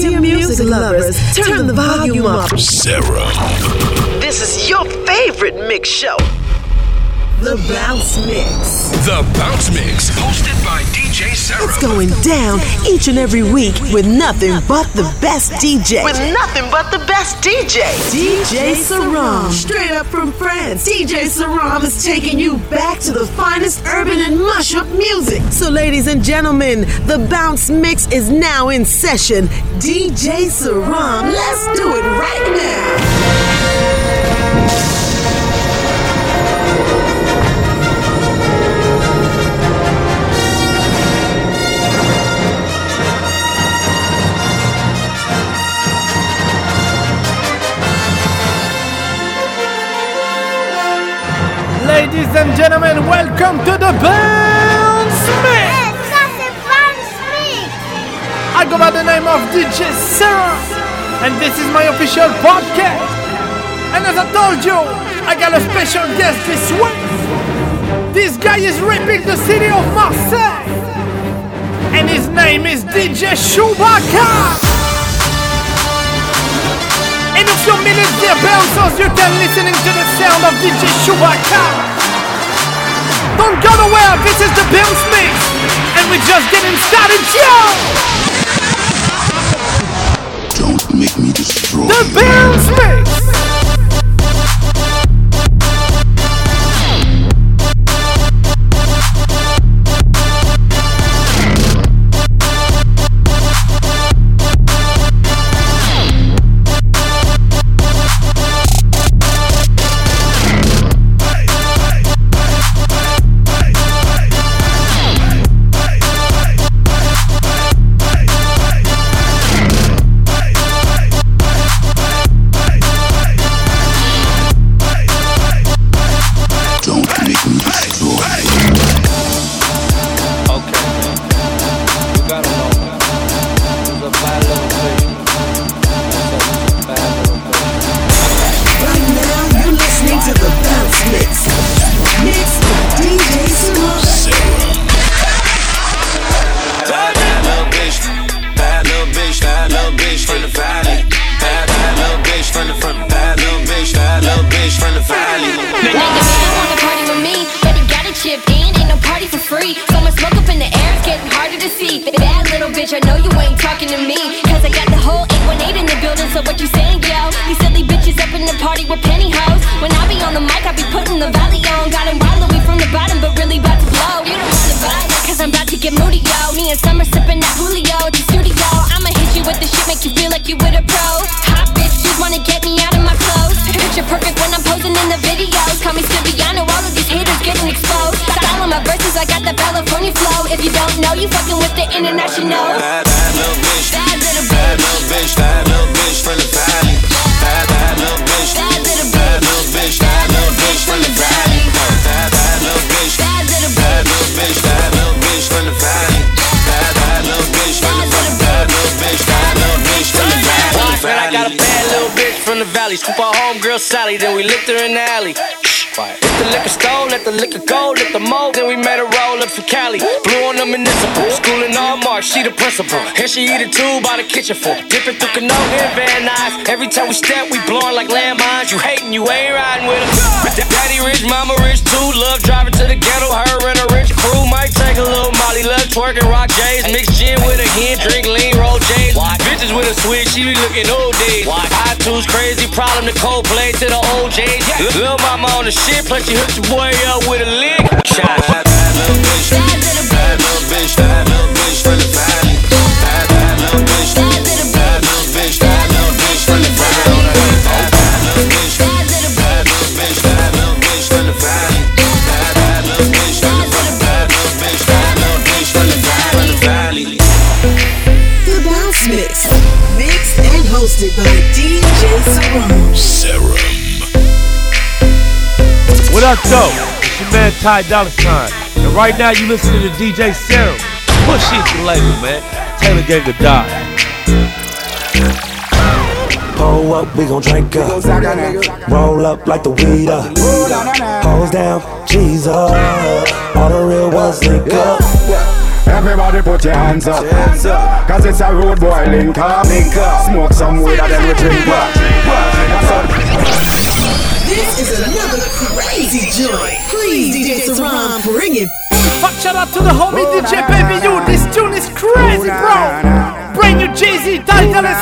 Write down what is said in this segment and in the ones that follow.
Dear music lovers, turn the volume up. Serom. This is your favorite mix show. The Bounce Mix. The Bounce Mix, hosted by DJ Serom. It's going down each and every week with nothing but the best DJ. With nothing but the best DJ. DJ Serom. Straight up from France, DJ Serom is taking you back to the finest urban and mashup music. So, ladies and gentlemen, the Bounce Mix is now in session. DJ Serom, let's do it right now. Ladies and gentlemen, welcome to the Bounce Mix! I go by the name of DJ Serom, and this is my official podcast. And as I told you, I got a special guest this week. This guy is ripping the city of Marseille, and his name is DJ Shuba-K. In a few minutes, dear bouncers, you can listening to the sound of DJ Shuba-K. Don't go nowhere, this is the Bounce Mix, and we're just getting started, yo! Don't make me destroy The. Bounce Mix! For. Dipping through Canoga and Van Nuys. Every time we step, we blowing like landmines. You hating, you ain't riding with us. Daddy rich, mama rich too. Love driving to the ghetto, her and a rich crew. Might take a little Molly, love twerking, rock J's. Mix gin with a hen, drink lean, roll J's. Bitches with a switch, she be looking old days. I two's crazy, problem to Coldplay to the OJs. Lil' mama on the shit, plus she hooked your boy up with a lick. Bad, little bitch, Bad little bitch, bad little bitch, bad little bitch hosted by DJ Serom. Serom. What up, though? It's your man Ty Dolla Sign. And right now you listening to DJ Serom. Push it to label, man. Taylor Gang of Die. Pull up, we gon' drink up. Roll up like the weed up. Hose down, Jesus. All the real ones link up. Everybody put your hands up. Cause it's a road boy link up. Smoke some weed and then we drink up. This is another crazy joint. Please, DJ Serom, bring it. Fuck shout out to the homie DJ Baby Yu. This tune is crazy, bro. Brand new Jeezy, Ty Dolla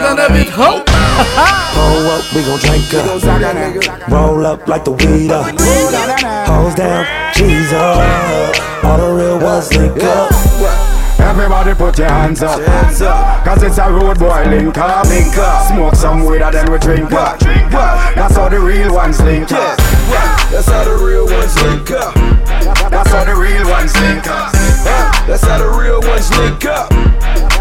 And mustard on a bit hope. Hold up, we gon' drink up. Roll up like the weed up. Hose down, cheese up. All the real ones link up. Everybody put your hands up. Cause it's a road boy link up. Smoke some weed and then we drink up. That's how the real ones link up. That's how the real ones link up. That's how the real ones link up. That's how the real ones link up.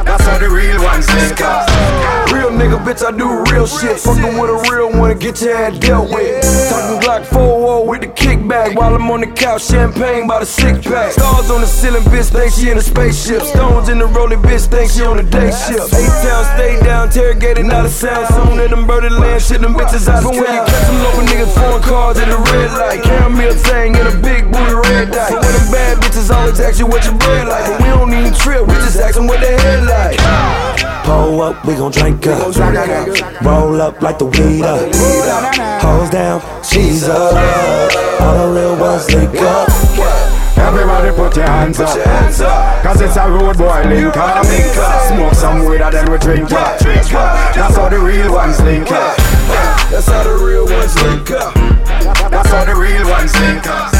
That's how the real ones link up. Real nigga, bitch, I do real shit. Fucking with a real one, get your ass dealt with. Talking Glock 4 with the kickback while I'm on the couch, champagne by the six pack. Stars on the ceiling, bitch, think she in a spaceship. Stones in the rolling, bitch, think she on a day shift. Eight town, stay down, interrogated, not a sound. Soon in them birdie land, shit, them bitches out of But when you catch them local niggas, foreign cars at the red light. Caramel tang in a big booty red dye. When them bad bitches always ask you what your bread like. But we don't even trip, we just ask them what their head like. Pull up, we gon' drink up. Roll up like the weed up. Hose down, cheese up. All the real ones link up. Everybody put your hands up. Cause it's a road boy link up. Smoke some weed and then we drink up. That's how the real ones link up. That's how the real ones link up. That's how the real ones link up.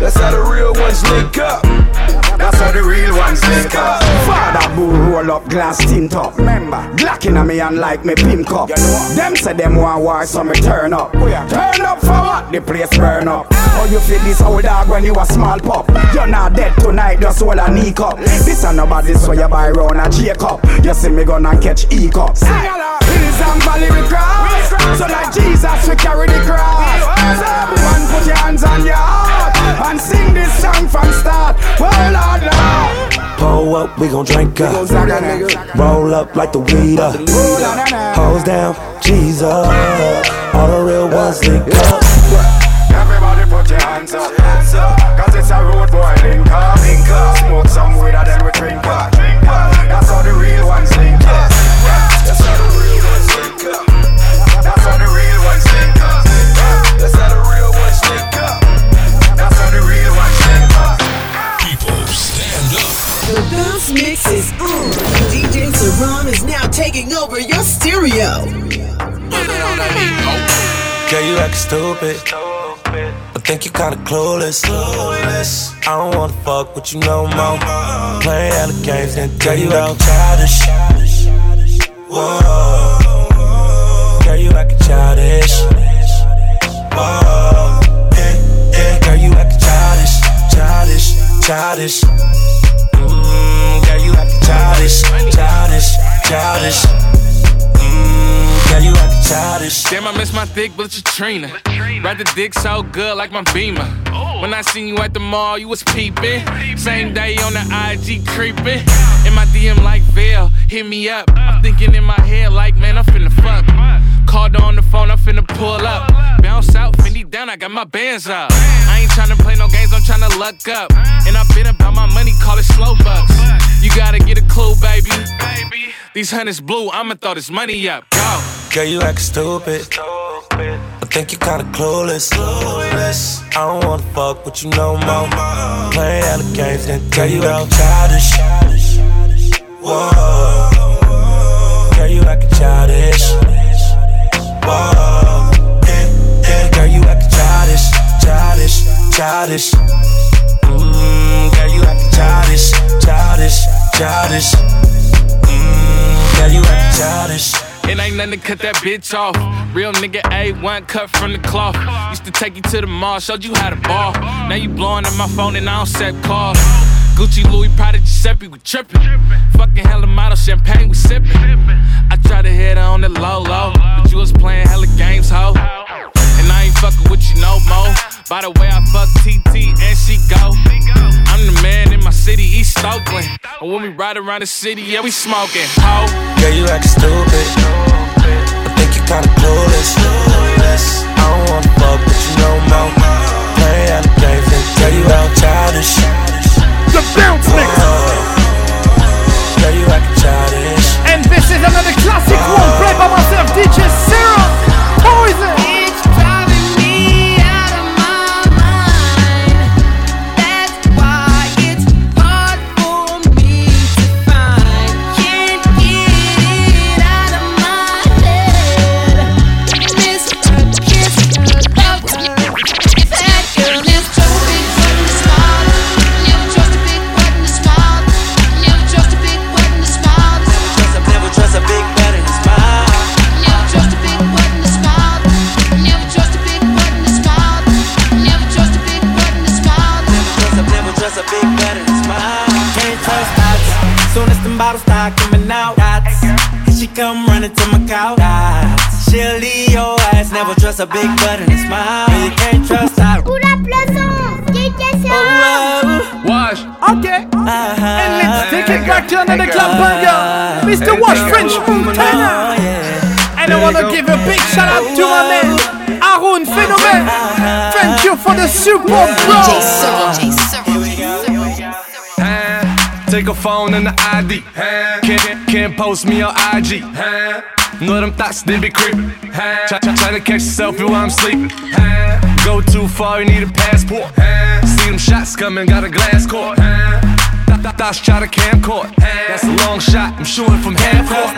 That's how the real ones link up. That's how the real ones link up. Father bull roll up glass tint up. Remember, Glock in me and like me pimp cup. Them say them want war, so me turn up. Oh, turn up for what? The place burn up. How you feel this old dog when you a small pup? You're not dead tonight, just hold a knee cup. This ain't nobody so you buy round a Jacob. You see me gonna catch E cup. Hills and valley we cross. So like Jesus we carry the cross. So everyone put your hands on your heart and sing this song from start. Well. Pull up, we gon' drink up. Roll up like the weed up. Hose down, cheese up. All the real ones link up. Everybody put your hands up. Cause it's a road boy link up. Smoke some weed and then we drink up. Taking over your stereo. Girl, you acting stupid. I think you kinda clueless. I don't wanna fuck with you no more. Playing the games and girl, you acting childish. Whoa. Girl, you acting childish. Whoa. Yeah, yeah, girl, you acting childish, childish, childish. Mmm, girl, you acting childish, childish, Mm, acting childish. Damn, I miss my thick bitch Trina. Ride the dick so good like my beamer. When I seen you at the mall, you was peeping. Same day on the IG creeping. In my DM like Vell, hit me up. I'm thinking in my head like, man, I'm finna fuck. Called on the phone, I'm finna pull up. Bounce out, Fendi down, I got my bands up. I ain't tryna play no games, I'm tryna luck up. And I been about my money, call it slow bucks. You gotta get a clue, baby. These hundreds blue, I'ma throw this money up. Go. Girl, you acting stupid. I think you kinda clueless. clueless. I don't wanna fuck with you no more. Playing out the games and girl, you acting childish. Whoa. Girl, you acting childish. Whoa. Yeah, yeah, girl, you acting childish, childish, childish. Mmm, girl, you acting childish, childish, childish. Mmm, girl, you acting childish. It ain't nothing to cut that bitch off. Real nigga A1 cut from the cloth. Used to take you to the mall, showed you how to ball. Now you blowing up my phone and I don't set calls. Gucci, Louis, Prada, Giuseppe, we trippin'. Fucking hella model, champagne, we sippin'. I tried to hit her on the low low, but you was playing hella games, ho. And I ain't fucking with you no more. By the way, I fuck TT and she go. I'm the man in my city, East Oakland. And when we ride around the city, yeah, we smoking, ho. Girl, you acting stupid. I think you kinda clueless. I don't wanna fuck with you no more. Playing out the games and Girl, you out childish. They be creeping. Try, try, try to catch yourself while I'm sleeping. Go too far, you need a passport. See them shots coming, got a glass court. Th- th- Thoughts try to camcord. That's a long shot, I'm shooting from half court.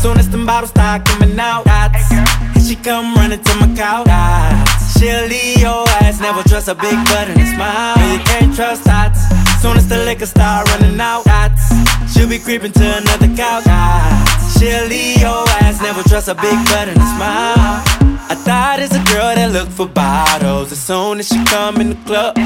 Soon as them bottles start coming out. Here she come running to my couch. She'll leave your ass. Never trust a big butt and a smile. No, you can't trust dots. Soon as the liquor start running out, dots. She'll be creeping to another couch. She'll leave your ass. Never trust a big butt and a smile. I thought it's a girl that look for bottles. As soon as she come in the club,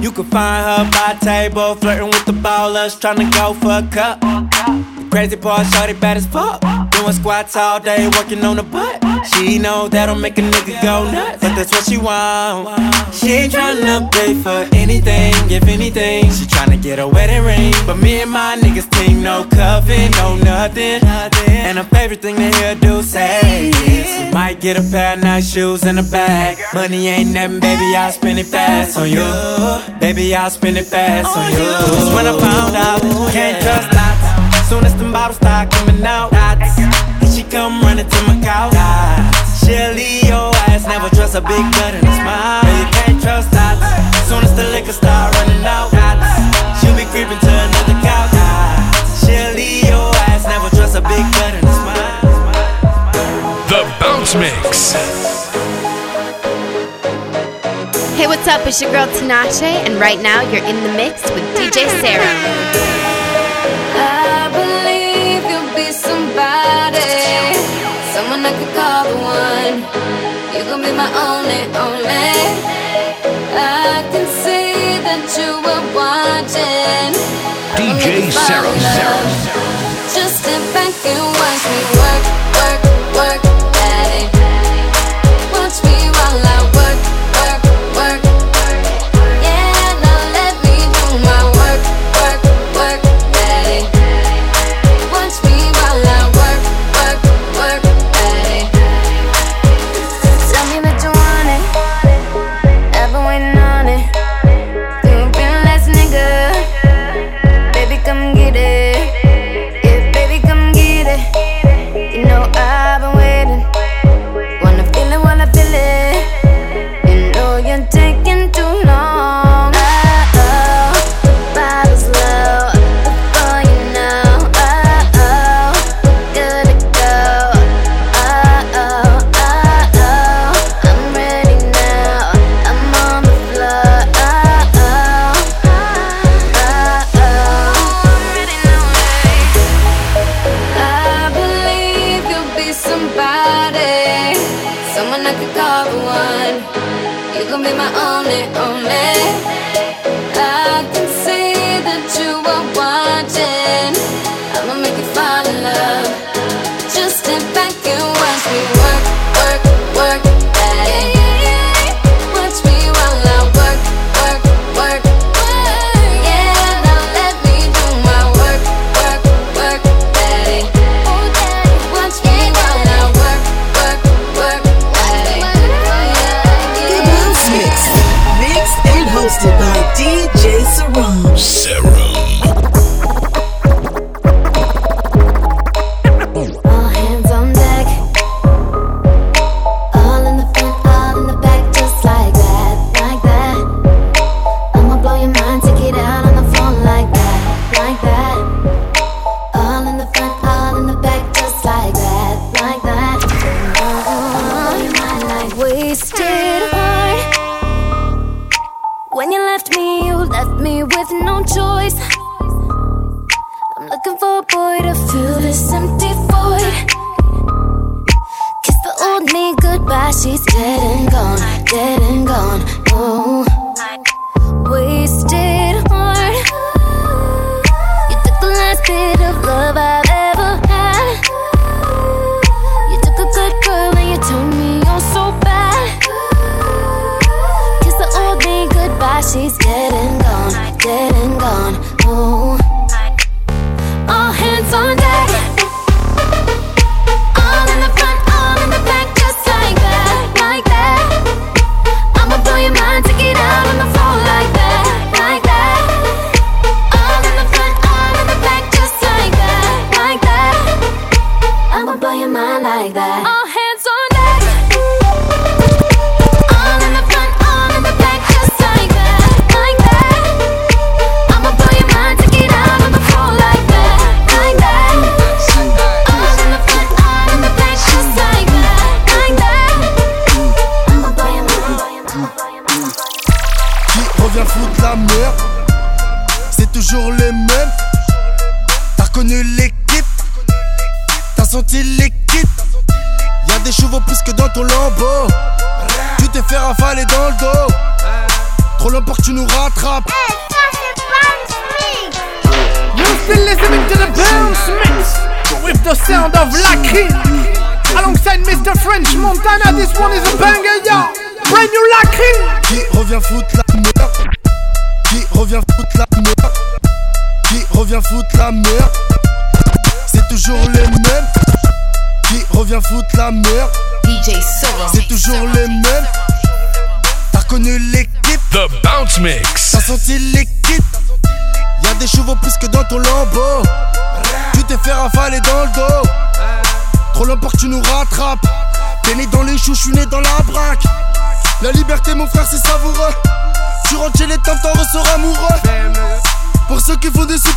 you can find her by table, flirting with the ballers, trying to go for a cup. The crazy part, shorty bad as fuck. Doing squats all day, working on the butt. She know that'll make a nigga go nuts, but that's what she want. She ain't tryna pay for anything, if anything. She tryna get a wedding ring, but me and my niggas team no coven, no nothing. And her favorite thing to hear do say is, might get a pair of nice shoes and a bag. Money ain't nothing, baby, I'll spend it fast on you. Baby, I'll spend it fast on you. Cause when I found out, can't trust dots. Soon as them bottles start coming out. Here she come running to my couch, dots. She'll leave your ass, never trust a big butt and a smile. No, you can't trust that. Soon as the liquor start running out, dots. She'll be creeping to another couch, dots. She'll leave your ass, never trust a big butt and a smile. The Bounce Mix. Hey, what's up? It's your girl Tinashe, and right now you're in the mix with DJ Serom. Only, only. I can see that you were watching. DJ Serom. Just sit back and watch me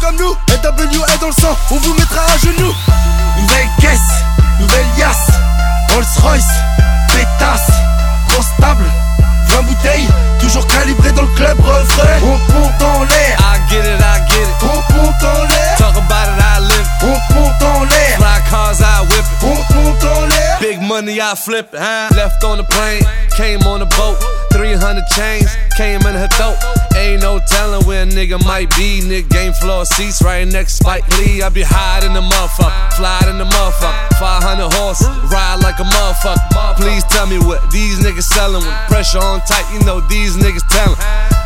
comme nous NWA dans le sang, on vous mettra à genoux Nouvelle caisse, nouvelle yasse Rolls Royce, pétasse Grosse table, 20 bouteilles Toujours calibré dans le club refrain On monte en l'air I get it, I get it. On monte en l'air Talk about it, I live. On monte en l'air Fly cars, I whip it. On monte en l'air Big money, I flip it. Huh? Left on the plane, came on the boat. 300 chains, came in her throat. Ain't no telling where a nigga might be. Nigga game floor seats right next Spike Lee. I be high in the motherfucker, fly in the motherfucker. 500 horse, ride like a motherfucker. Please tell me what these niggas selling with pressure on tight. You know these niggas telling.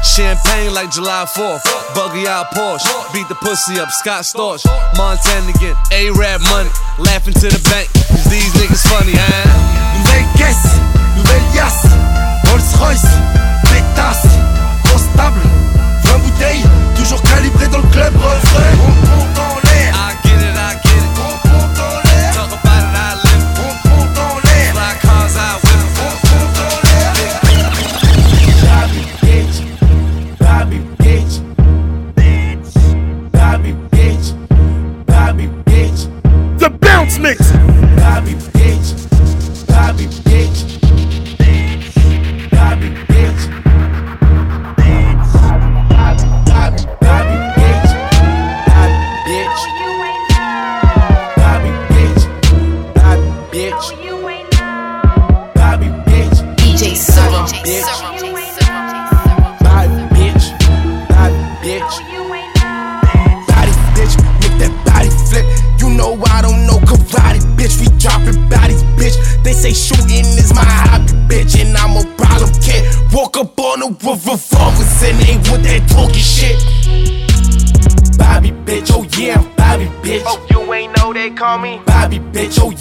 Champagne like July 4th, buggy out Porsche, beat the pussy up, Scott Storch, Montana again, A-Rap money, laughing to the bank, cause these niggas funny, huh? Rolls Royce, pétasse Grosse table, 20 bouteilles Toujours calibré dans le club refrain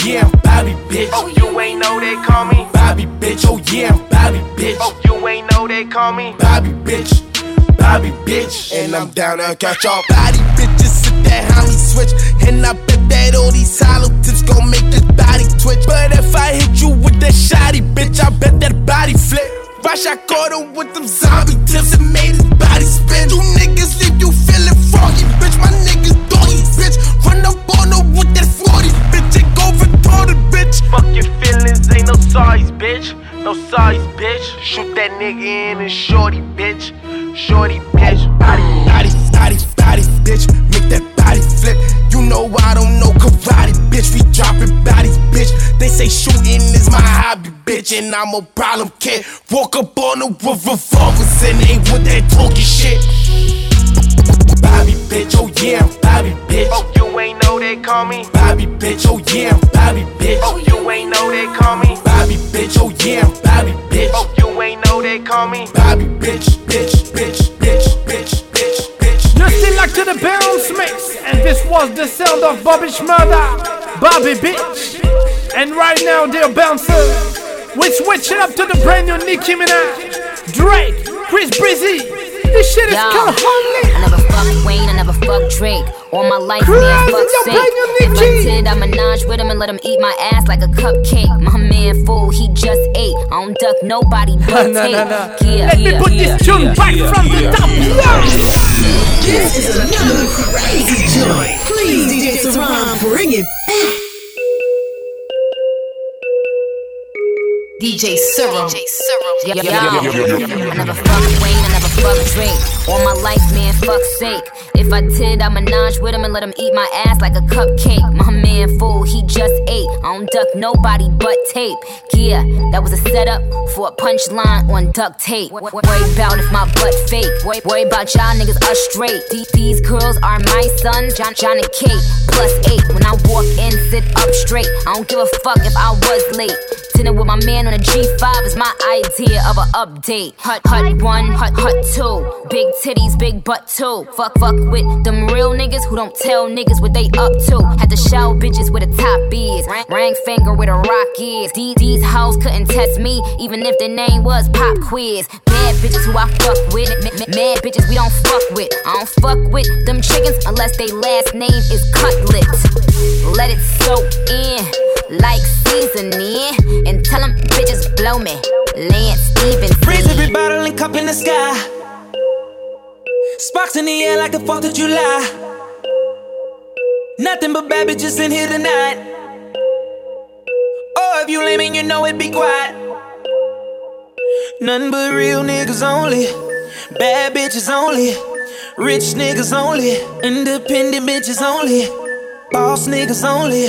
yeah, I'm Bobby bitch. Oh, you ain't know they call me Bobby bitch, oh yeah, I'm Bobby bitch. Oh, you ain't know they call me Bobby bitch, Bobby bitch, and I'm down to catch y'all body bitches. Sit that homie switch, and I bet that all these hollow tips gon' make this body twitch. But if I hit you with that shotty, bitch, I bet that body flip. Rush, I caught him with them zombie tips and made his body spin. You niggas leave you feeling froggy, bitch. My niggas Fuck your feelings, ain't no size, bitch. No size, bitch. Shoot that nigga in and shorty, bitch. Shorty, bitch. Body, body, body, body, bitch. Make that body flip. You know I don't know karate, bitch. We dropping bodies, bitch. They say shooting is my hobby, bitch. And I'm a problem kid. Walk up on the with revolvers and ain't with that talking shit. Bobby bitch, oh yeah, I'm Bobby bitch. Oh, you ain't know they call me Bobby bitch, oh yeah, I'm Bobby bitch. Oh, you ain't know they call me Bobby bitch, oh yeah, I'm Bobby bitch. Oh, you ain't know they call me Bobby bitch, bitch, bitch, bitch, bitch, bitch, bitch. You're still like to the bounce mix, and this was the sound of Bobby Shmurda, Bobby Bitch. And right now they're bouncing. We're switching up to the brand new Nicki Minaj, Drake, Chris Breezy. This shit is Yo, called Holy. I never fuck Wayne, I never fuck Drake. All my life, Crazy, man, fuck yo, sake. If I Nicki. did, I menage with him and let him eat my ass like a cupcake. My man fool, he just ate. I don't duck nobody but Nah, tape. nah, nah. Yeah, Let me put yeah, this tune yeah, back yeah, from the yeah. top. This is another crazy joint. Please, DJ Serom, bring it. DJ Serom. Yeah, yeah, yeah. I never fuck Wayne, I never fuck Drake. All my life, man, fuck sake. If I did, I menage with him and let him eat my ass like a cupcake. My man fool, he just ate. I don't duck nobody but tape. Yeah, that was a setup for a punchline on duct tape. Worry about if my butt. Worry, worry about y'all niggas us straight. These, these girls are my sons, John, John and Kate. Plus eight. When I walk in, sit up straight. I don't give a fuck if I was late. Dinner with my man on a G5 is my idea of an update. Hut, hut one, hut, hut two. Big titties, big butt two. Fuck, fuck with them real niggas who don't tell niggas what they up to. Had to show bitches where the top is. Ring finger where the rock is. These, these hoes couldn't test me, even if their name was Pop Quiz. Bad bitches who I fuck with. Mad bitches we don't fuck with. I don't fuck with them chickens unless they last name is Cutlet. Let it soak in like seasoning. And tell them bitches blow me. Lance Stevens. Freeze every bottle and cup in the sky. Sparks in the air like the 4th of July. Nothing but bad bitches in here tonight. Oh, if you lame and you know it, be quiet. Nothing but real niggas only. Bad bitches only. Rich niggas only. Independent bitches only. Boss niggas only.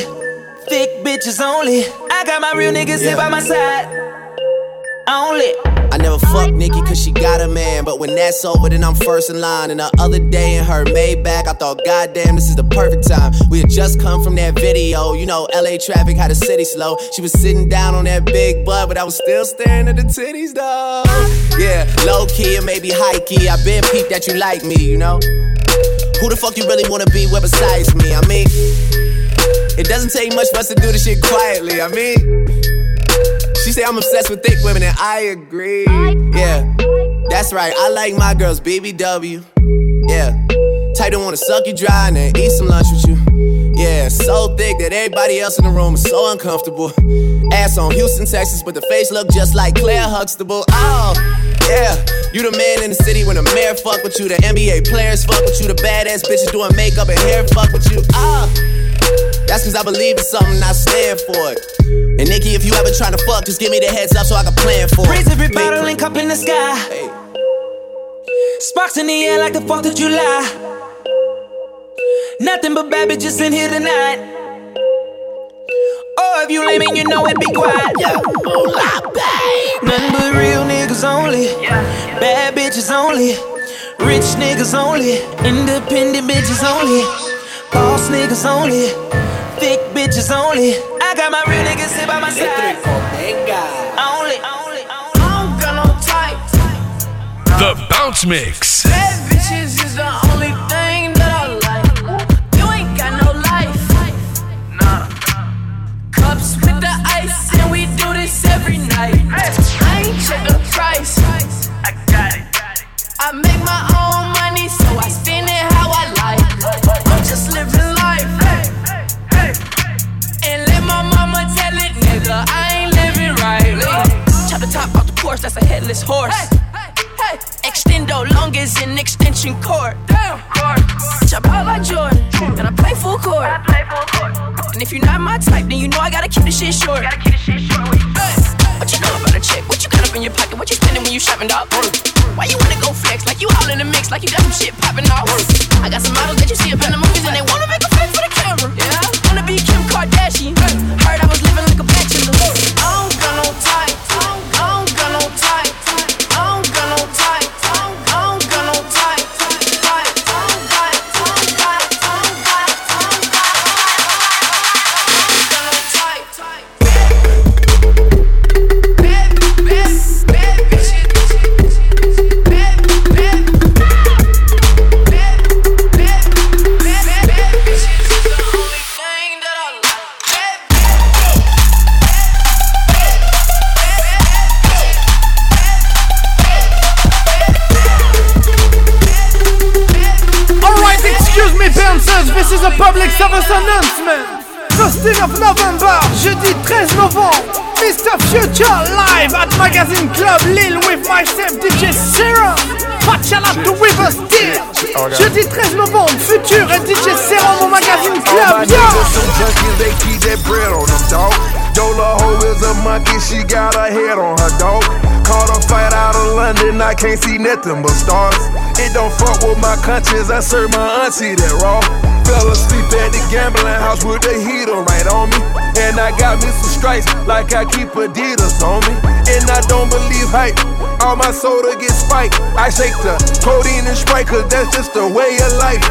Thick bitches only. I got my real niggas here by my side. Only. I never fuck Nicki cause she got a man. But when that's over, then I'm first in line. And the other day in her Maybach, I thought, goddamn, this is the perfect time. We had just come from that video. You know, LA traffic had the city slow. She was sitting down on that big butt, but I was still staring at the titties, though. Yeah, low key and maybe high key. I been peeped that you like me, you know? Who the fuck you really wanna be with besides me? I mean, it doesn't take much for us to do this shit quietly. I mean, she say I'm obsessed with thick women, and I agree. Yeah, that's right. I like my girls BBW. Yeah, type that wanna suck you dry and then eat some lunch with you. Yeah, so thick that everybody else in the room is so uncomfortable. Ass on Houston, Texas, but the face look just like Claire Huxtable. Oh, yeah, you the man in the city when the mayor fuck with you, the NBA players fuck with you, the badass bitches doing makeup and hair fuck with you. Ah. That's cause I believe in something, I stand for it. And Nicki, if you ever tryna fuck, just give me the heads up so I can plan for it. Raise every bottle and cup in the sky. Sparks in the air like the 4th of July. Nothing but bad bitches in here tonight. Oh, if you lame and you know it, be quiet. Yeah. Nothing but real niggas only. Bad bitches only. Rich niggas only. Independent bitches only. Boss niggas only. Thick bitches only. I got my real niggas here by my side. Only, only, only. I don't got no type The Bounce Mix. Bad bitches is the only thing that I like. You ain't got no life. Nah. Cups with the ice, and we do this every night. I ain't check the price. I got it. I make my own money, so I spend it Chop the top off the Porsche, that's a headless horse. Extendo long as an extension cord. Damn, Chop out like Jordan, and I play full court. And if you're not my type, then you know I gotta keep the shit short. Hey, what you know about a chick? What you got up in your pocket? What you spending when you shopping, dog? Why you wanna go flex? Like you all in the mix, like you got some shit popping off. I got some models that you see up in the movies, and they wanna make a flex for the camera. Yeah. Wanna be Kim Kardashian. Heard I was living like a bachelor. I don't got no type. I don't got no type. Nothing but stars. It don't fuck with my conscience, I serve my auntie that raw. Fell asleep at the gambling house with the heater right on me. And I got me some stripes like I keep Adidas on me. And I don't believe hype, all my soda gets spiked. I shake the codeine and Sprite, cause that's just the way of life.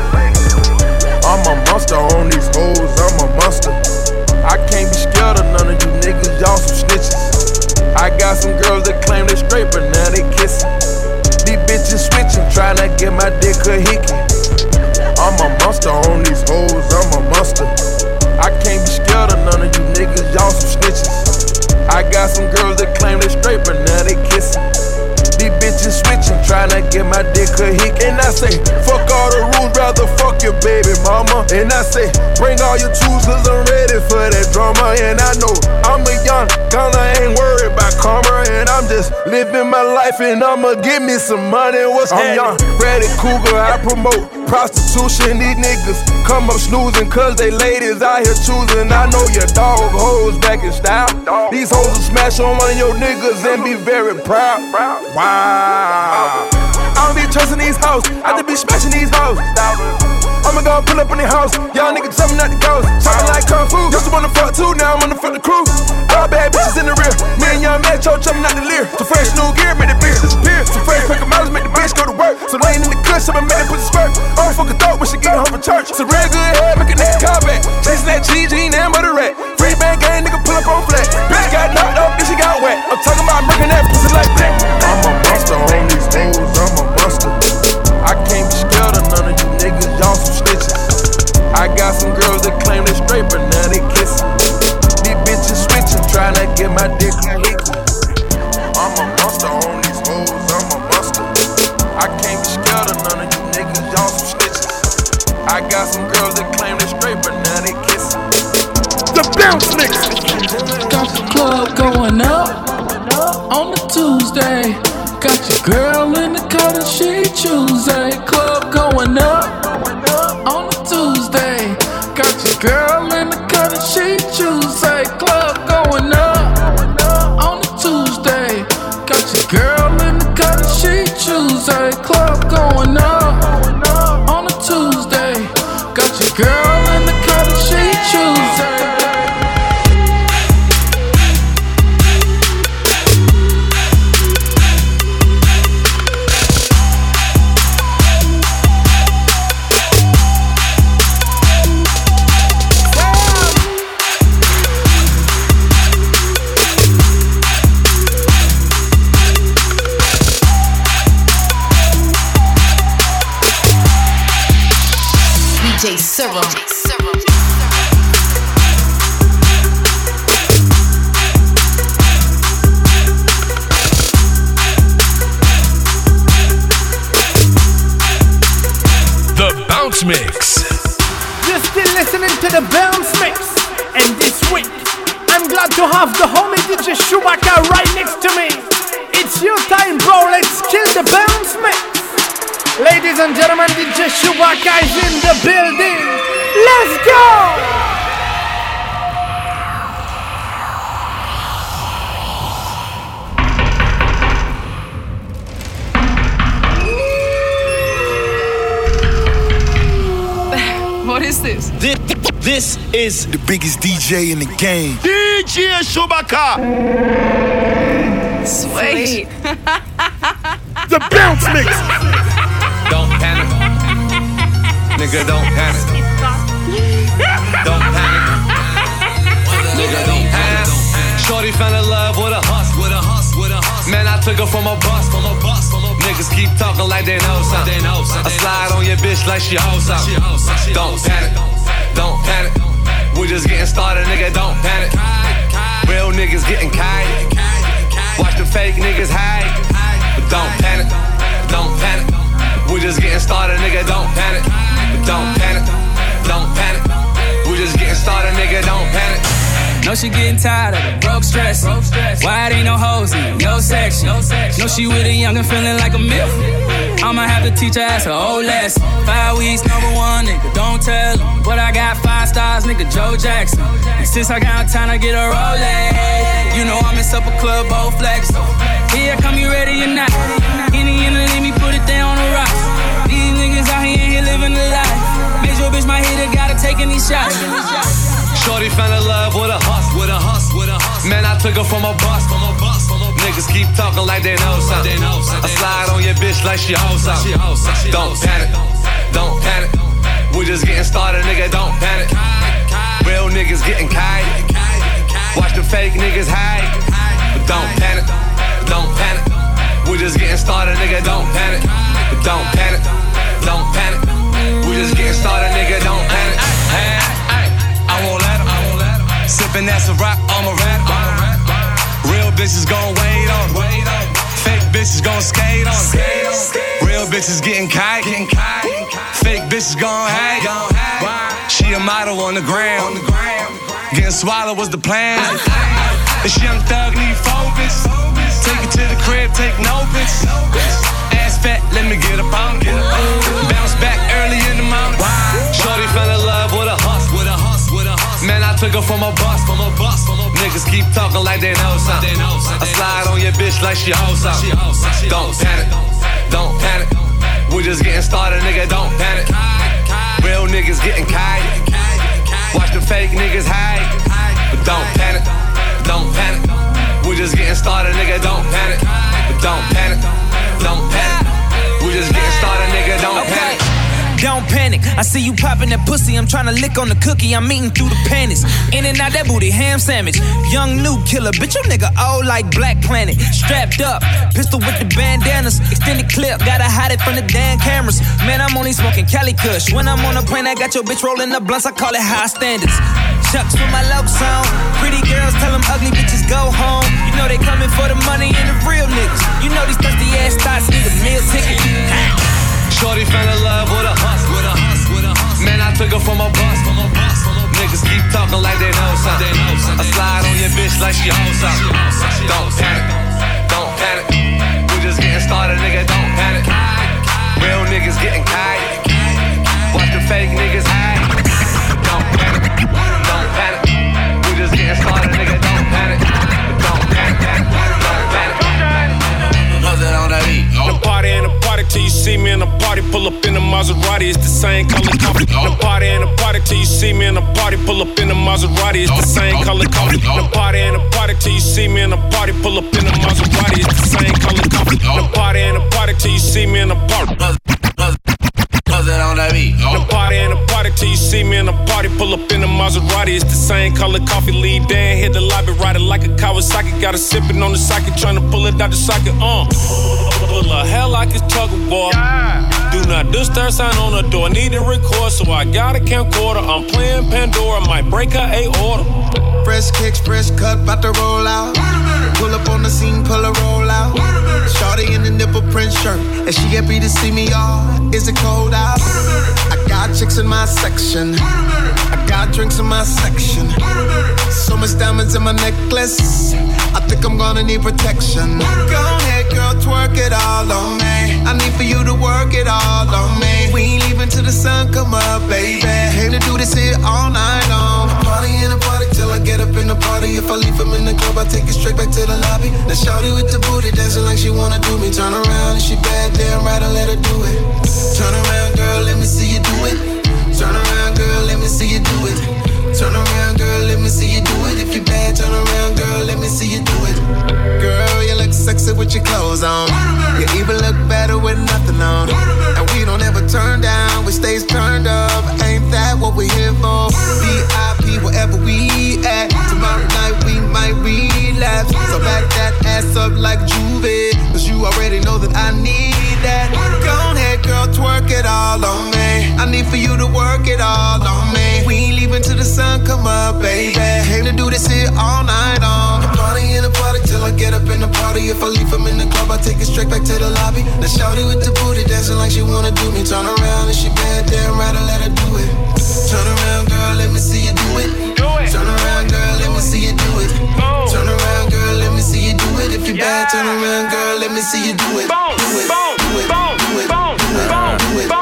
I'm a monster on these hoes, I'm a monster. I can't be scared of none of you niggas, y'all some snitches. I got some girls that claim they straight, but now they kissing. Switching, trying to get my dick a hickey. I'm a monster on these hoes, I'm a monster. I can't be scared of none of you niggas, y'all some snitches. I got some girls that claim they straight, but now they kissing. These bitches switching, trying to get my dick a hick. And I say, fuck all the rules, rather fuck your baby mama. And I say, bring all your tools, cause I'm ready for that drama. And I know I'm a young gunner, ain't about karma. And I'm just living my life, and I'ma give me some money. What's I'm young, Freddy Krueger, I promote prostitution. These niggas come up snoozing, cause they ladies out here choosing. I know your dog hoes back in style. These hoes will smash on one of your niggas and be very proud. Wow. I don't be trusting these hoes, I just be smashing these hoes. I'ma go pull up in the house, y'all niggas jumping out the ghost. Talking like Kung Fu. Used to wanna fuck too, now I'm wanna fuck the crew. All bad bitches in the rear. Me and young Metro jumping out the leer. Some fresh new gear, make the bitch disappear. Some fresh pack of miles, make the bitch go to work. Some lane in the cush, I'ma make put the spurt. I don't fuck a thought when she get home from church. Some real good head, make a nigga call back. Chasing that GG, now I'm the rat. Free band gang, nigga pull up on flat. Bitch got knocked up, then she got wet. I'm talking about murking that pussy like that. I'm a monster on these hoes, going up on a Tuesday. Got your girl in the cut and she Tuesday. Bounce Mix. You're still listening to the bounce mix. And this week, I'm glad to have the homie DJ Shuba-K right next to me. It's your time, bro. Let's kill the bounce mix. Ladies and gentlemen, DJ Shuba-K is in the building. Let's go! Is this? This, this is the biggest DJ in the game. DJ Shuba-K. Sweet. the bounce mix. Don't panic. Nigga, don't panic. Don't panic. Nigga, don't panic. Shorty fell in love with a with a Man, I took her from a bus. From a bus. Niggas keep talking like they know something. I slide on your bitch like she hoes something. Don't panic. Don't panic. We just getting started, nigga. Don't panic. Real niggas getting kite. Watch the fake niggas hide. But don't panic. Don't panic. We just getting started, nigga. Don't panic. But don't panic. Don't panic. We just getting started, nigga. Don't panic. Know she getting tired of the broke stress. Why it ain't no hoes in no section? Know she with a young and feeling like a milf. I'ma have to teach her ass a old lesson. Five weeks, number one, nigga, don't tell. But I got five stars, nigga, Joe Jackson. And since I got time I get a Rolex, you know I mess up a club, both flex. Here, come you ready or not? Any in the let me put it down on the rocks. These niggas out here, here living the life. Major bitch, my hitter gotta take any shots. Shorty found in love with a hus, with a hus, with a hus. Man, I took her from a bus, from a bus. Niggas keep talking like they know something. I slide on your bitch like she hoes something. Don't panic, don't panic. We just getting started, nigga. Don't panic. Real niggas getting kite. Watch the fake niggas hide. But don't panic, don't panic. We just getting started, nigga. Don't panic, but don't panic, don't panic. We just getting started, nigga. Don't panic. Sipping a rock, I'm a rap. Real bitches gon' wait on. Fake bitches gon' skate on. Real bitches getting kite. Fake bitches gon' hate. She a model on the ground. Getting swallowed was the plan. This young thug need focus. Take it to the crib, take no bitch. Ass fat, let me get up on it. Bounce back early in the morning. Shorty fell in took her from a bus, from a bus. Niggas keep talking like they know something. I slide on your bitch like she hoes something. Don't panic, don't panic. We just getting started, nigga. Don't panic. Real niggas getting kite. Watch the fake niggas hide. But don't panic, don't panic. We just getting started, nigga. Don't panic, but don't panic, don't panic. We just getting started, nigga. Don't panic. Don't panic. I see you popping that pussy. I'm trying to lick on the cookie. I'm eating through the panties. In and out that booty, ham sandwich. Young new killer, bitch. You nigga old like Black Planet. Strapped up, pistol with the bandanas. Extended clip, gotta hide it from the damn cameras. Man, I'm only smoking Cali Kush. When I'm on a plane, I got your bitch rolling the blunts. I call it high standards. Chucks with my low song. Pretty girls tell them ugly bitches go home. You know they coming for the money and the real niggas. You know these thirsty ass thoughts need a meal ticket. Shorty fell in love with a hus, with a hus, with a hus. Man, I took her from a bus, from a bus. Niggas keep talking like they know something. I slide on your bitch like she hoes something. Don't panic, don't panic. We just getting started, Maserati, it's the same color coffee. The party and the party till you see me in the party. Pull up in the Maserati, it's the same color coffee. The party and the party till you see me in the party. Pull up in the Maserati, it's the same color coffee. The party and the party till you see me in the party. What's that on that beat? The party and the party till you see me in the party. Pull up in the Maserati, it's the same color coffee. Lead Dan, hit the lobby, ride it like a Kawasaki. Got a sippin' on the socket, trying to pull it out the socket. Uh, pull a hell like it's tug of war. Do not disturb sign on the door. Need to record, so I got a camcorder. I'm playing Pandora, might break her a order. Fresh kicks, fresh cut, bout to roll out. Pull up on the scene, pull a roll out. Shorty in the nipple print shirt, and she happy to see me all. Is it cold out? I got chicks in my section. I got drinks in my section. So much diamonds in my necklace. I think I'm gonna need protection. Go ahead, girl, twerk it all on me. I need for you to work it all on me. We ain't leaving till the sun come up, baby. Came to do this here all night long. Party in the party till I get up in the party. If I leave him in the club, I take it straight back to the lobby. Now shawty with the booty dancing like she wanna do me. Turn around and she bad, damn right, I let her do it. Turn around, girl, let me see you do it. Turn around, girl, let me see you do it. Turn around, girl, let me see you do it. If you're bad, turn around, girl, let me see you do it. Girl, you look sexy with your clothes on. You even look better with nothing on. And we don't ever turn down, we stays turned up. Ain't that what we're here for? VIP, wherever we at. Tomorrow night we might relapse. So back that ass up like Juve. Cause you already know that I need that. Go ahead, girl, twerk it all on me. I need for you to work it all on me until the sun come up, baby. Came to do this here all night long. The party in the party till I get up in the party. If I leave from in the club, I take it straight back to the lobby. Now shawty with the booty dancing like she wanna do me. Turn around and she bad, damn right, I let her do it. Turn around, girl, let me see you do it. Do it. Turn around, girl, let me see you do it. Boom. Turn around, girl, let me see you do it. If you yeah. bad, turn around, girl, let me see you do it. Do it, do it, do it, do it, do it, do it, do it.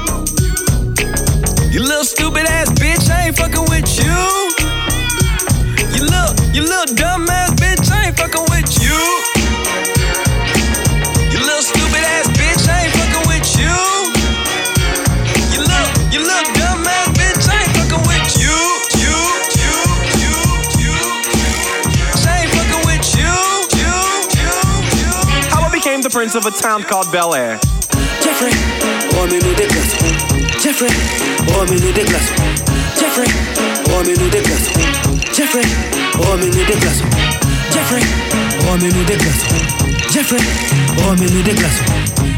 You little stupid ass bitch, I ain't fucking with you. You little, you little dumb ass bitch, I ain't fucking with you. You little stupid ass bitch, I ain't fucking with you. You little, you little dumb ass bitch, I ain't fucking with you. You, you, you, you. you. I ain't fucking with you. You, you, you. How I became the prince of a town called Bel Air. Jeffrey, remets-nous des glaçons. Jeffrey, oh, remets-nous des glaçons. Jeffrey, oh, remets-nous des glaçons. Jeffrey, oh, remets-nous des glaçons. Jeffrey, remets-nous des glaçons. Jeffrey, remets-nous des glaçons.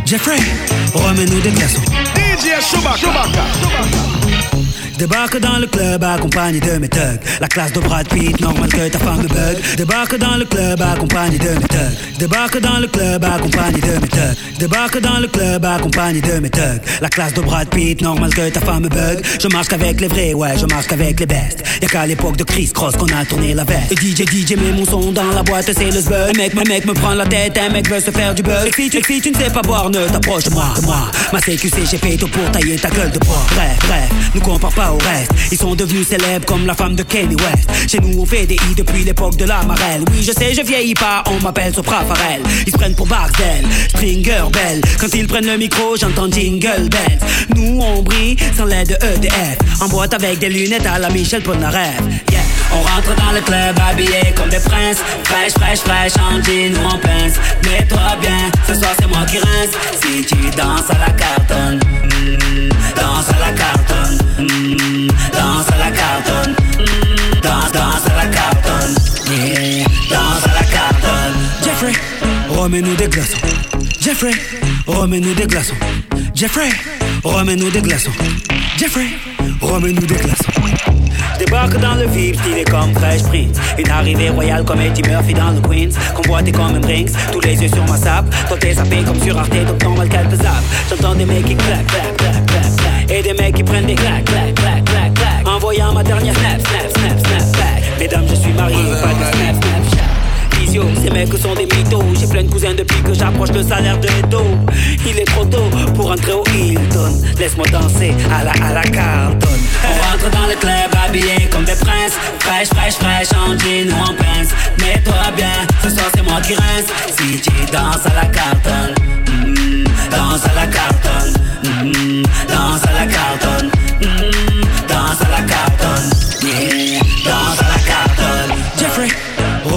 Jeffrey, remets-nous des glaçons. DJ Chewbacca. Débarque dans le club accompagné de mes thugs. La classe de Brad Pitt, normal que ta femme me bug. Débarque dans le club accompagné de mes thugs. Débarque dans le club accompagné de mes thugs. Débarque dans le club accompagné de mes thugs. La classe de Brad Pitt, normal que ta femme me bug. Je marche qu'avec les vrais, ouais, je marche qu'avec les bestes. Y'a qu'à l'époque de Chris Cross qu'on a tourné la veste. Et DJ, DJ, met mon son dans la boîte, c'est le buzz. Un mec, un mec me prend la tête, un mec veut se faire du buzz. Si tu, si tu ne sais pas boire, ne t'approche moi, moi. Ma CQC, j'ai fait tout pour tailler ta gueule de bois. Bref, bref, nous compare pas au reste. Ils sont devenus célèbres comme la femme de Kanye West. Chez nous, on fait des i depuis l'époque de la marelle. Oui, je sais, je vieillis pas, on m'appelle Sopra Farel. Ils se prennent pour Barcel, Stringer Bell. Quand ils prennent le micro, j'entends Jingle Bells. Nous, on brille sans l'aide de EDF. En boîte avec des lunettes à la Michel Polnareff. Yeah. On rentre dans le club habillé comme des princes Fraîche, fraîche, fraîche, en jean ou en pince Mets-toi bien, ce soir c'est moi qui rince Si tu danses à la cartonne mm, Danse à la cartonne Danse à la mm, Danse, à la Danse à la Jeffrey, remets-nous des glaçons. Jeffrey, remets-nous des glaçons. Jeffrey, remets-nous des glaçons. Jeffrey, remets-nous des glaçons. Débarque dans le VIP, stylé comme Fresh Prince Une arrivée royale comme Eddie Murphy dans le Queens. Convoité comme un Brinks, tous les yeux sur ma sap Toi t'es zappé comme sur Arte, donc normal qu'elle te zappe J'entends des mecs qui claquent, claquent, claquent, claquent Et des mecs qui prennent des claques, claques, claques, claques, claques. Envoyant ma dernière snap, snap, snap, snap, back. Mesdames, je suis marié, pas de snap, snap, snap Visio, ces mecs sont des mythos. J'ai plein de cousins depuis que j'approche le salaire de Edo Il est trop tôt pour entrer au Hilton. Laisse-moi danser à la, à la Carlton. On rentre dans le club habillé comme des princes. Fraîche, fraîche, fraîche, en jean ou en pince. Mets-toi bien, ce soir c'est moi qui rince. Si tu danses à la Carlton mm, Danse à la Carlton mm, Danse à la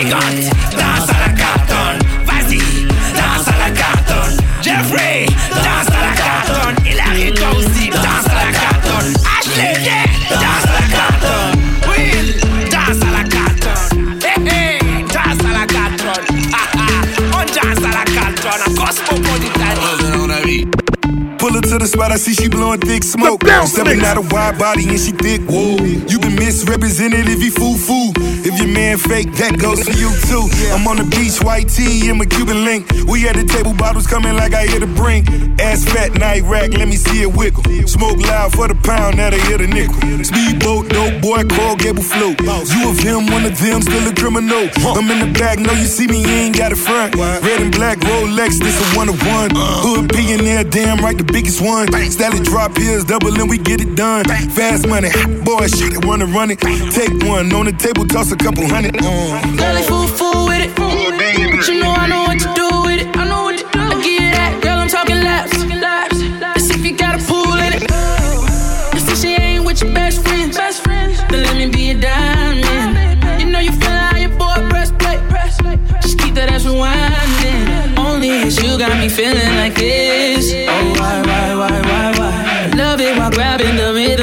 Obrigado. É, é, é, to the spot, I see she blowing thick smoke. Stepping out a wide body and she thick. Whoa. You been misrepresented if you fool fool. If your man fake, that goes for you too. I'm on the beach, white tee in my Cuban link. We at the table, bottles coming like I hit a brink. Ass fat, night rack, let me see it wiggle. Smoke loud for the pound, now they hit a nickel. Speedboat, dope boy, Coral Gable float. You of him, one of them, still a criminal. I'm in the back, know you see me, you ain't got a front. Red and black Rolex, this a one of one. Hood there, damn right, the biggest one. Style drop here's double and we get it done. Fast money, boy, shit, it wanna run it. Take one on the table, toss a couple hundred. Uh. Girl, they fool fool with it. But you know I know what to do with it. I know what to do. I give you that, girl. I'm talking laps. Let's see if you got a pool in it. If see she ain't with your best friends, best friends, then let me be a diamond. You know you feeling how your boy breastplate. Just keep that ass rewinding. Only it's you got me feeling like this.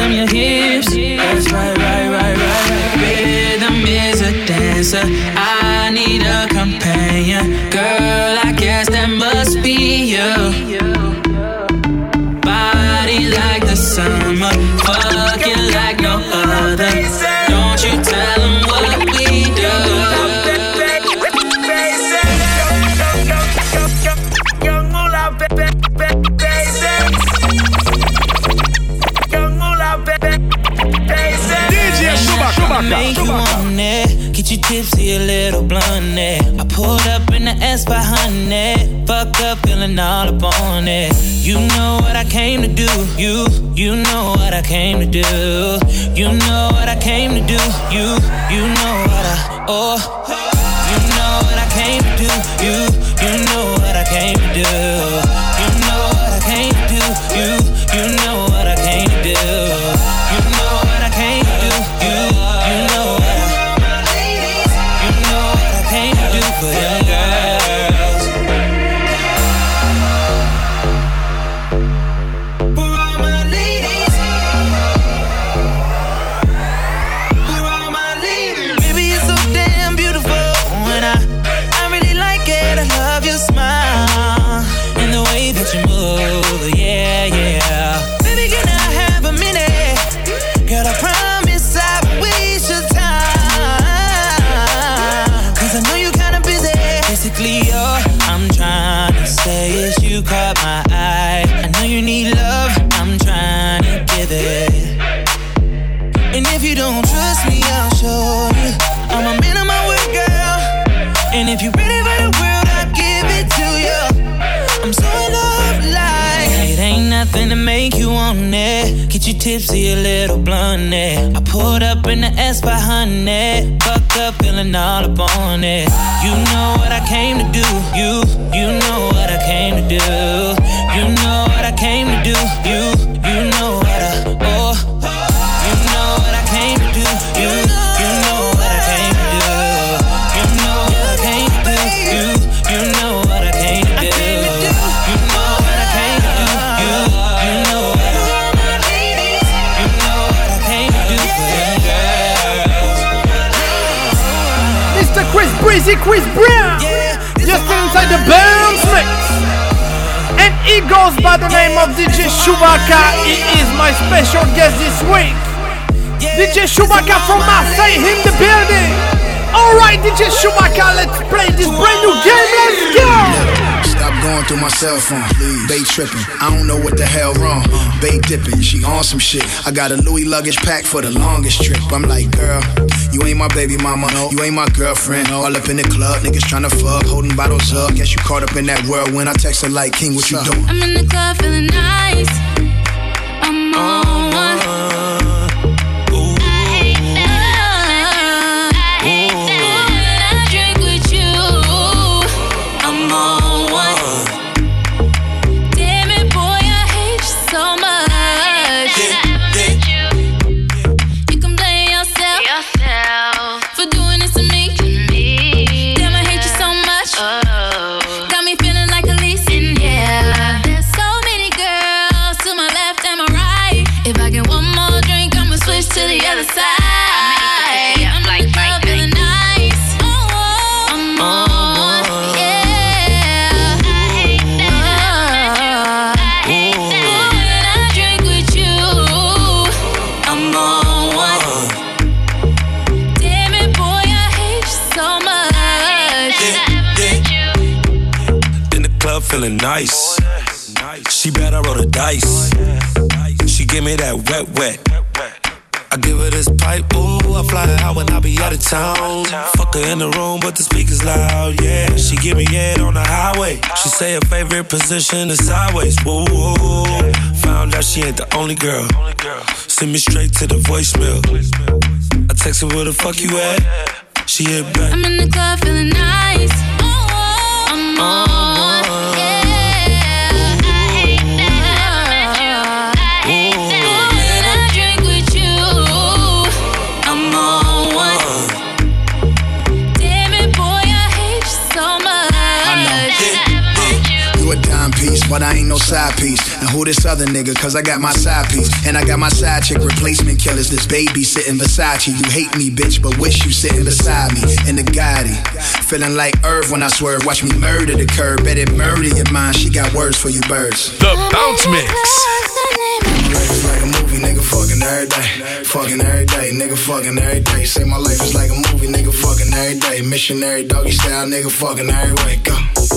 Rhythm your hips. That's right right right right. right. Rhythm is a dancer. I tipsy, a little blunt. I pulled up in the S by honey. Fuck up, feeling all up on it. You know what I came to do. You, you know what I came to do. You know what I came to do. You, you know what I, oh. DJ Chewbacca, let's play this brand new game. Let's go. Stop going through my cell phone. Bay tripping. I don't know what the hell wrong. Bay dipping. She on some shit. I got a Louis luggage pack for the longest trip. I'm like, girl, you ain't my baby mama. No, you ain't my girlfriend. All up in the club, niggas tryna fuck, holding bottles up. Guess you caught up in that world when I text her like, King, what you doing? I'm in the club feeling nice. I'm oh. on nice. She bet I roll the dice. She give me that wet, wet. I give her this pipe, ooh, I fly out when I be out of town. Fuck her in the room, but the speakers loud, yeah. She give me head on the highway. She say her favorite position is sideways, woo. Found out she ain't the only girl. Send me straight to the voicemail. I text her where the fuck you at. She hit back. I'm in the club feeling nice. Oh, oh, I'm on, yeah. But I ain't no side piece. And who this other nigga? Cause I got my side piece. And I got my side chick replacement killers. This baby sitting beside you. You hate me, bitch, but wish you sitting beside me. In the Gotti. Feeling like Irv when I swerve. Watch me murder the curb. Bet it murder your mind. She got words for you birds. The Bounce Mix. Life is like a movie, nigga, fucking every day. Fucking every day, nigga, fucking every day. Say my life is like a movie, nigga, fucking every day. Missionary doggy style, nigga, fucking every way. Go.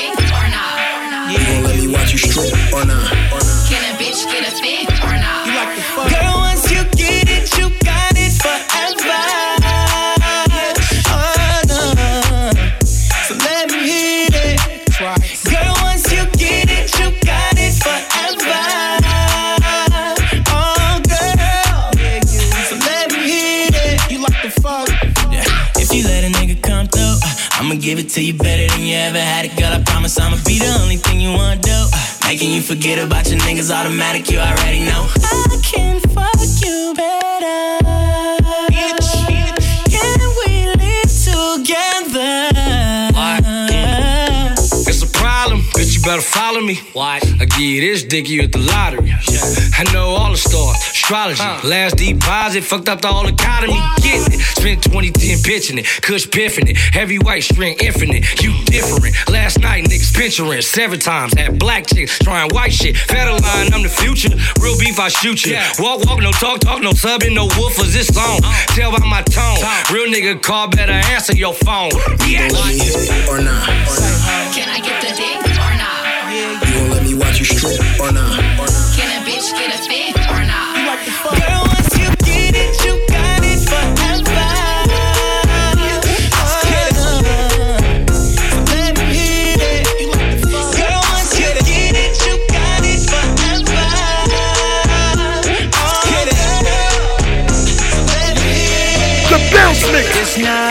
You gon' let me watch you strip or not? Or not? Can a bitch get a fit I'ma give it to you better than you ever had it, girl. I promise I'ma be the only thing you wanna do. Making you forget about your niggas automatic, you already know. I can fuck you better. Can we live together? It's a problem, bitch. You better follow me. What? I give you this dick, you at the lottery. Yeah. I know all the stars, astrology. Last deposit, fucked up the whole economy. Getting it. Spent 2010 pitching it, Kush piffing it. Heavy white string infinite. You different. Last night, niggas pinchering seven times. Had black chicks trying white shit. Federal line, I'm the future. Real beef, I shoot you. Walk, walk, no talk, talk, no subbing, no woofers. This song. Tell by my tone. Real nigga call, better answer your phone. You gon' let me hit it or not? Or not? Can I get the dick or not? You gon' let me watch you strip or not? Bounce mix.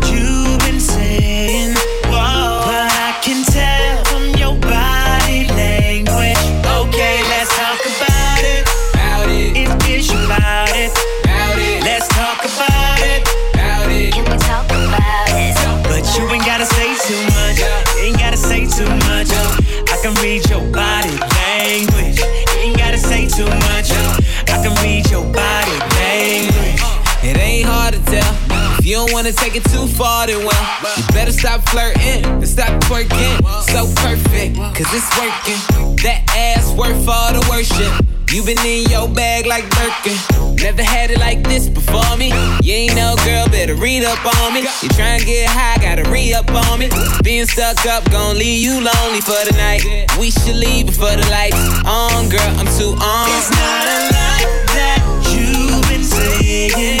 don't wanna take it too far, then well, you better stop flirting and stop twerking. So perfect, cause it's working. That ass worth all the worship. You been in your bag like Birkin. Never had it like this before me. You ain't no girl, better read up on me. You tryna get high, gotta re up on me. Being stuck up, gon' leave you lonely for the night. We should leave before the lights on, girl. I'm too on. It's not a lot that you've been saying,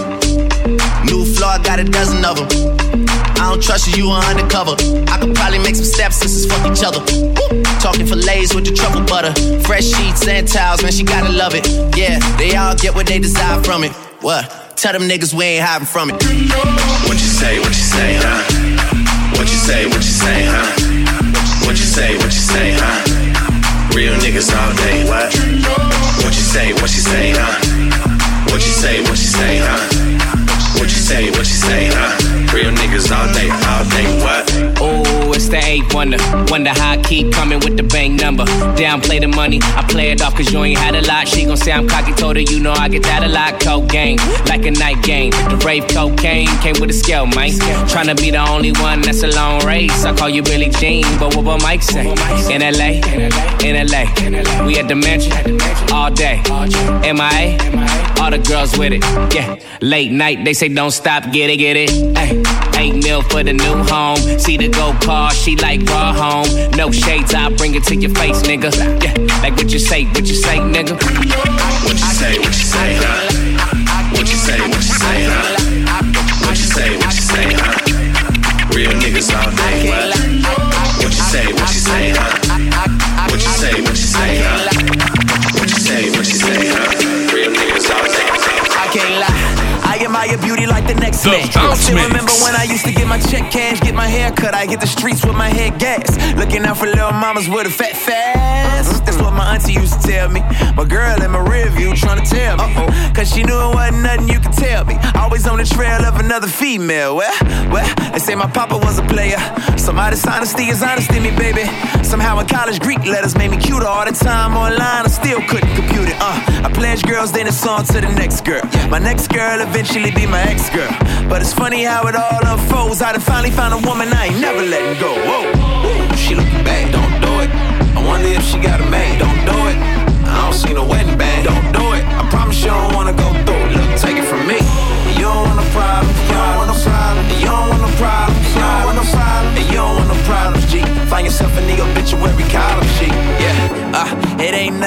Got a dozen of them. I don't trust you, you are undercover. I could probably make some stepsisters fuck each other. Talking fillets with the truffle butter. Fresh sheets and towels, man, she gotta love it. Yeah, they all get what they desire from it. What? Tell them niggas we ain't hiding from it. What you say, what you say, huh? What you say, what you say, huh? What you say, what you say, huh? Wonder. How I keep coming with the bank number. Downplay the money, I play it off cause you ain't had a lot. She gon' say I'm cocky, told her you know I get that a lot. Cocaine, like a night game. The rave cocaine came with a scale, man. Tryna be the only one that's a long race. I call you Billy Jean, but what will Mike say? In LA, in LA, we at the mansion all day. MIA, all the girls with it. Yeah, late night, they say don't stop, get it, get it. Ay, eight mil for the new home. See the go car, she like raw home. No shades, I bring it to your face, nigga. Yeah, like what you say, what you say, nigga. What you say, what you say, huh? Next man. I Bounce still remember when I used to get my check cash, get my hair cut. I hit the streets with my head gas. Looking out for little mamas with a fat fast. That's what my auntie used to tell me. My girl in my rear view trying to tell me. Cause she knew it wasn't nothing you could tell me. Always on the trail of another female. Well, well, they say my papa was a player. So my dishonesty is honesty, me, baby. Somehow in college, Greek letters made me cuter. All the time online, I still couldn't compute it. Uh, I pledged girls, then it's on to the next girl. My next girl eventually be my ex girl. But it's funny how it all unfolds. I done finally found a woman I ain't never letting go. Whoa, she looking bad, don't do it. I wonder if she got a man, don't do it. I don't see no wedding band, don't do it. I promise you don't wanna go through. Look, take it from me. You don't want no problems, you don't want no problems, you don't want no problems, you don't want no problems, and you don't want no problems, G. Find yourself in the obituary column,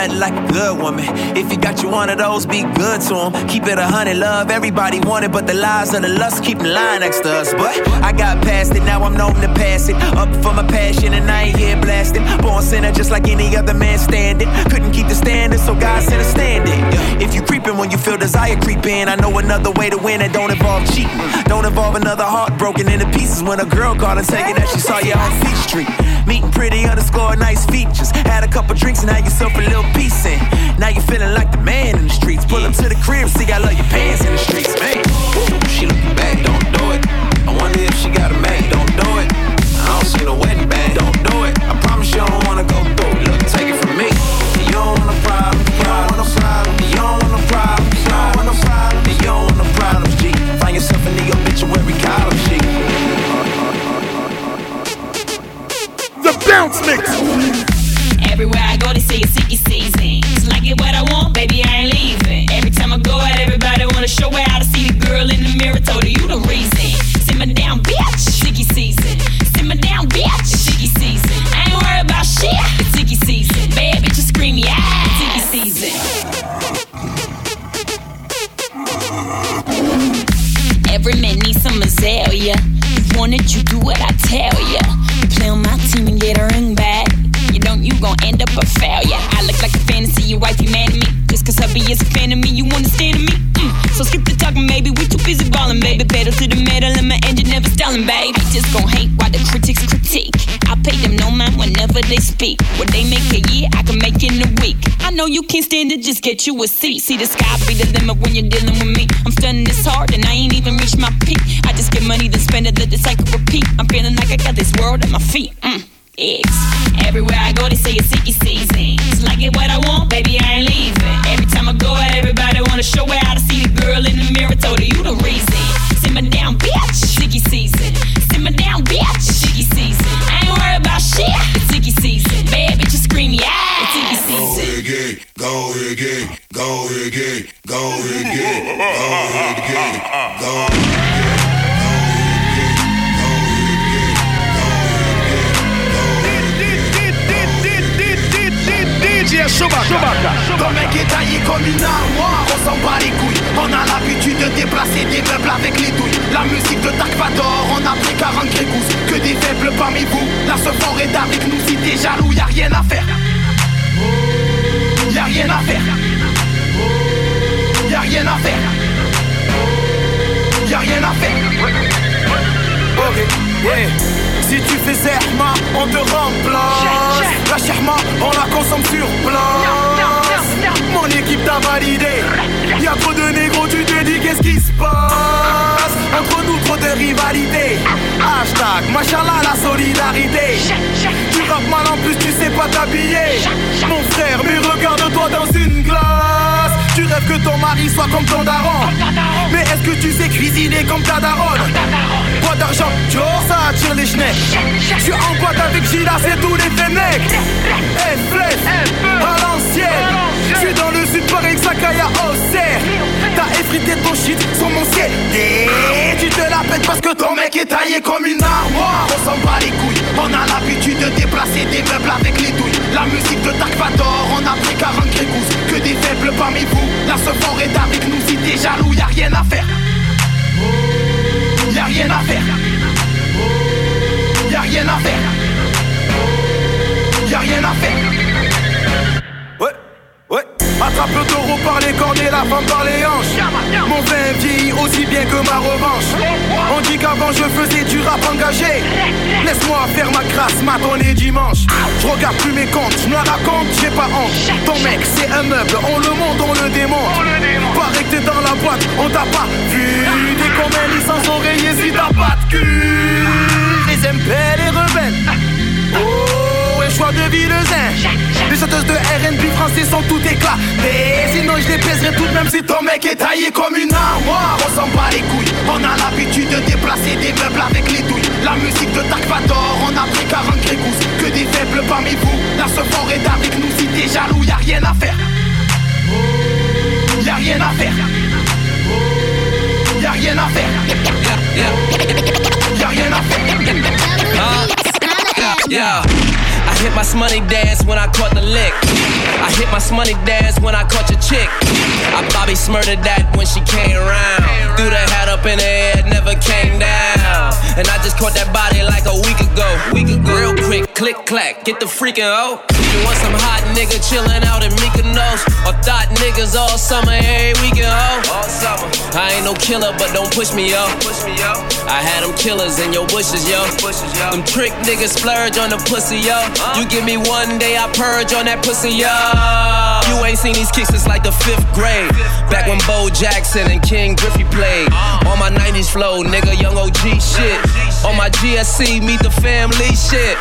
nothing like a good woman. If you got you one of those, be good to 'em. Keep it a hundred, love everybody want it, but the lies of the lust keep line next to us. But I got past it, now I'm known to pass it. Up for my passion, and I ain't here blasting. Born sinner, just like any other man standing. Couldn't keep the standard, so God sent a standing. If you creeping when you feel desire creeping, I know another way to win that don't involve cheating. Don't involve another heart broken into pieces when a girl called and you that she saw you on Beach Street. Meeting pretty underscore nice features. Had a couple drinks and had yourself a little peace in. Now you feeling like the man in the streets. Pull up to the crib, see I love your pants in the streets, man. Ooh, she looking bad, don't do it. I wonder if she got a man, don't do it. I don't see no wedding band, don't do it. I promise you don't wanna go through. Look, take it from me. You don't want a problem, problem, problem. You don't want a problem, problem, problem. You don't want a problem, G. Find yourself in the obituary column, G. The bounce mix. Everywhere I go, they say it's Iggy season. Cause like it, what I want, baby, I ain't leaving. Every time I go out, everybody wanna show out. I see the girl in the mirror, told her you the reason. Simmer down, bitch, sticky season. Simmer down, bitch, sticky season. I ain't worried about shit, it's Iggy season. Bad bitch, scream, yeah, it's Iggy season. Every man needs some Azalea. You want it, you do what I tell ya. Play on my team and get a ring back. You gon' end up a failure. I look like a fantasy, your wife, you mad at me. Just cause hubby is a fan of me, you understand me? Mm. So skip the talking, maybe we too busy ballin', baby. Pedal to the metal and my engine never stallin', baby. Just gon' hate while the critics critique. I pay them no mind whenever they speak. What they make a year, I can make in a week. I know you can't stand it, just get you a seat. See the sky be the limit when you're dealing with me. I'm stunning this hard and I ain't even reached my peak. I just get money to spend it, let the cycle repeat. I'm feeling like I got this world at my feet. Mm. Eggs. Everywhere I go, they say it's Iggy season. It's like it what I want, baby, I ain't leaving. Every time I go out, everybody wanna show her how to see the girl in the mirror. Told her you the reason. Simmer down, bitch. Sicky season. Simmer down, bitch. Sicky season. I ain't worried about shit. It's Iggy season. Bad bitches scream, yeah. It's Iggy season. Go it. Go it. Go ahead, get it. Go get. Go ahead. DJ Chewbacca. Ton mec est taillé comme une armoire, on s'en bat les couilles. On a l'habitude de déplacer des meubles avec les douilles. La musique de Dark Vador, on a pris 40 grégouses. Que des faibles parmi vous, la fort est avec nous. Si t'es jaloux, y a rien à faire. Y a rien à faire. Y a rien à faire. Y a rien à faire. Ok, yeah. Si tu fais zerma, on te remplace. La sherma, on la consomme sur place. Mon équipe t'a validé. Y'a trop de négros, tu te dis qu'est-ce qui se passe? Entre nous, trop de rivalité. Hashtag, machallah, la solidarité. Tu rappes mal en plus, tu sais pas t'habiller. Mon frère, mais regarde-toi dans une glace. Tu rêves que ton mari soit comme ton daron. Mais est-ce que tu sais cuisiner comme ta daronne? Pas d'argent, Joe, ça attire les schnecks. Je suis en boîte avec Gila, c'est tous les fenêtres. Hey, flèche, à l'ancienne. Je suis dans le sud, Paris, Sakaya, Auxerre. T'as effrité ton shit sur mon. Et tu te la pètes parce que ton mec est taillé comme une armoire. On s'en bat les couilles, on a l'habitude de déplacer des meubles avec les douilles. La musique de Dark Vador, on a pris 40 grégouses. Que des faibles parmi vous, la fort est avec nous. Si t'es jaloux, y a rien à faire. Y a rien à faire. Y a rien à faire. On qu'avant je faisais du rap engagé. Laisse-moi faire ma grâce, matonner dimanche. Je regarde plus mes comptes, je me la raconte, j'ai pas honte. Ton mec, c'est un meuble, on le monte, on le démonte. Pareil que t'es dans la boîte, on t'a pas vu. Dès qu'on met licence oreiller, si t'as pas de cul. Les MP, les rebelles. Oh, et choix de vie le zin. Les chanteuses de RB français sont tout éclat. Mais sinon, je les pèserai tout de même si ton mec est taillé comme une armoire. On s'en bat les couilles, on a l'habitude de déplacer des meubles avec les douilles. La musique de Dark Vador, on a pris 40 grégouses. Que des faibles parmi vous, la fort est avec nous. Si t'es jaloux, y a rien à faire. Y a rien à faire. Y a rien à faire. Y a rien à faire. Hit my money dance when I caught the lick. I hit my money dance when I caught your chick. I Bobby smurdered that when she came around. Threw the hat up in the air, never came down. And I just caught that body like a week ago. Week ago. Real quick, click clack, get the freaking oh. Want some hot nigga chillin' out in Mykonos? Or thought niggas all summer, every weekend, ho? All summer. I ain't no killer, but don't push me, yo. Push me, yo. I had them killers in your bushes, yo. Them trick niggas splurge on the pussy, yo. You give me one day, I purge on that pussy, yo. You ain't seen these kicks since like the fifth grade. Back when Bo Jackson and Ken Griffey played. Uh. On my 90s flow, nigga, young OG shit. On my GSC, meet the family shit.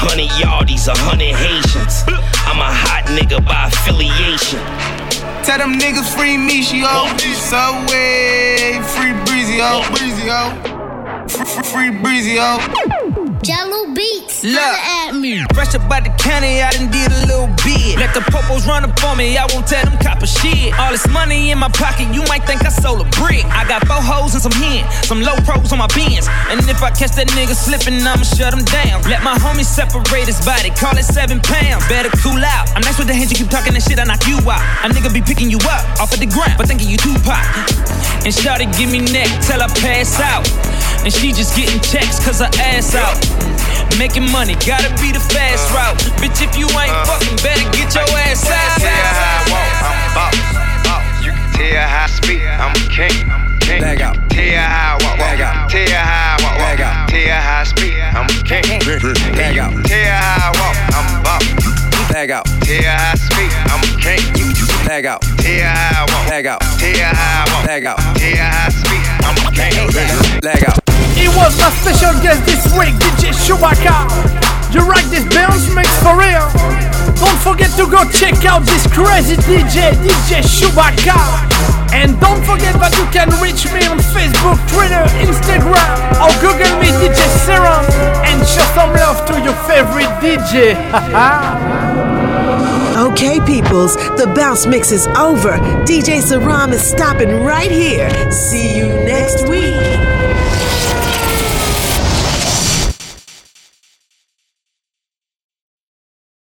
Hundred yardies, a hundred Haitians. I'm a hot nigga by affiliation. Tell them niggas free me, she oh. Subway, free breezy oh, breezy oh. Free, free, breezy oh. Jello beats. Look, at me. fresh up by the county, I done did a little bit. Let the popos run up on me, I won't tell them copper shit. All this money in my pocket, you might think I sold a brick. I got four hoes and some hen, some low pros on my bins. And if I catch that nigga slipping, I'ma shut him down. Let my homies separate his body, call it seven pounds. Better cool out. I'm nice with the hands, you keep talking that shit, I knock you out. A nigga be picking you up off of the ground, but thinking you Tupac. And Shawty give me neck till I pass out. And she just getting checks cause her ass out. Making money, gotta be the fast route. Bitch, if you ain't fucking, better get your ass out. Tell how I walk, I'm boss. You can tell how I speak, I'm a king. king. Leg out. Tell how I walk, Leg out. Tell how I walk, Leg out. Tell how I speak, I'm a king. Leg out. Tell how I walk, I'm boss. Leg out. Tell how I speak, I'm a king. Leg out. Tell how I walk, Leg out. Tell how I walk, Leg out. Tell how I speak, I'm a king. Leg out. It was my special guest this week, DJ Shuba-K. You like this bounce mix for real? Don't forget to go check out this crazy DJ, DJ Shuba-K. And don't forget that you can reach me on Facebook, Twitter, Instagram, or Google me DJ Serom and show some love to your favorite DJ. Okay, peoples, the bounce mix is over. DJ Serom is stopping right here. See you next week.